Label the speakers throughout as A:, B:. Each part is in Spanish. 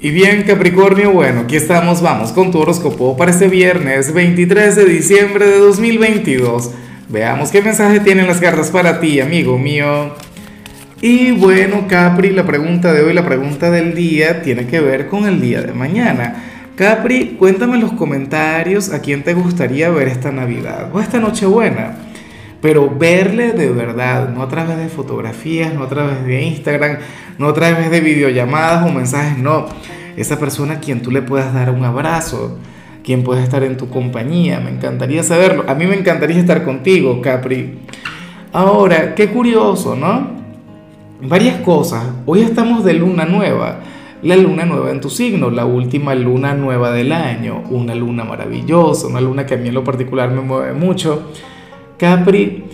A: Y bien, Capricornio, bueno, aquí estamos, vamos con tu horóscopo para este viernes 23 de diciembre de 2022. Veamos qué mensaje tienen las cartas para ti, amigo mío. Y bueno, Capri, la pregunta de hoy, la pregunta del día, tiene que ver con el día de mañana. Capri, cuéntame en los comentarios a quién te gustaría ver esta Navidad o esta Nochebuena. Pero verle de verdad, no a través de fotografías, no a través de Instagram, no a través de videollamadas o mensajes, no. Esa persona a quien tú le puedas dar un abrazo, quien pueda estar en tu compañía, me encantaría saberlo. A mí me encantaría estar contigo, Capri. Ahora, qué curioso, ¿no? Varias cosas. Hoy estamos de luna nueva. La luna nueva en tu signo, la última luna nueva del año, una luna maravillosa, una luna que a mí en lo particular me mueve mucho. Capri,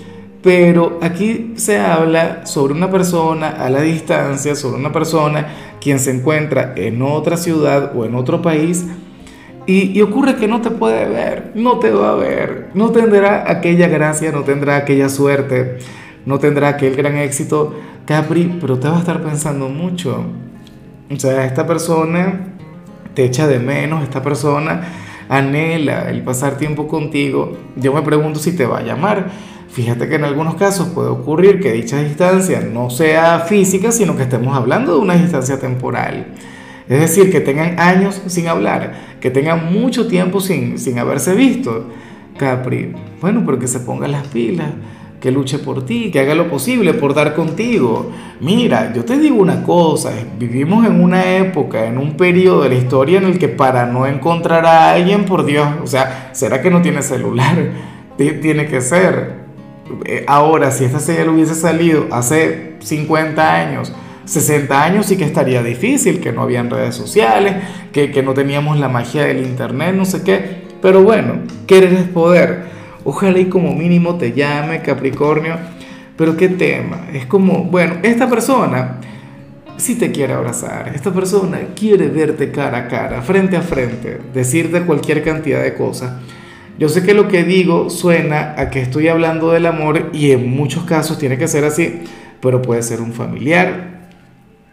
A: pero aquí se habla sobre una persona a la distancia, sobre una persona quien se encuentra en otra ciudad o en otro país y, ocurre que no te puede ver, no te va a ver, no tendrá aquella gracia, no tendrá aquella suerte, no tendrá aquel gran éxito, Capri, pero te va a estar pensando mucho. O sea, esta persona te echa de menos, esta persona anhela el pasar tiempo contigo, yo me pregunto si te va a llamar. Fíjate que en algunos casos puede ocurrir que dicha distancia no sea física, sino que estemos hablando de una distancia temporal. Es decir, que tengan años sin hablar, que tengan mucho tiempo sin, sin haberse visto. Capri, bueno, pero que se ponga las pilas que luche por ti, que haga lo posible por dar contigo. Mira, yo te digo una cosa, vivimos en una época, en un periodo de la historia en el que para no encontrar a alguien, por Dios, o sea, ¿será que no tiene celular? Tiene que ser. Eh, ahora, si esta señal hubiese salido hace 50 años, 60 años sí que estaría difícil, que no habían redes sociales, que, que no teníamos la magia del internet, no sé qué. Pero bueno, querer es poder. Ojalá y como mínimo te llame Capricornio. Pero qué tema. Es como, bueno, esta persona si te quiere abrazar. Esta persona quiere verte cara a cara, frente a frente, decirte cualquier cantidad de cosas. Yo sé que lo que digo suena a que estoy hablando del amor y en muchos casos tiene que ser así, pero puede ser un familiar,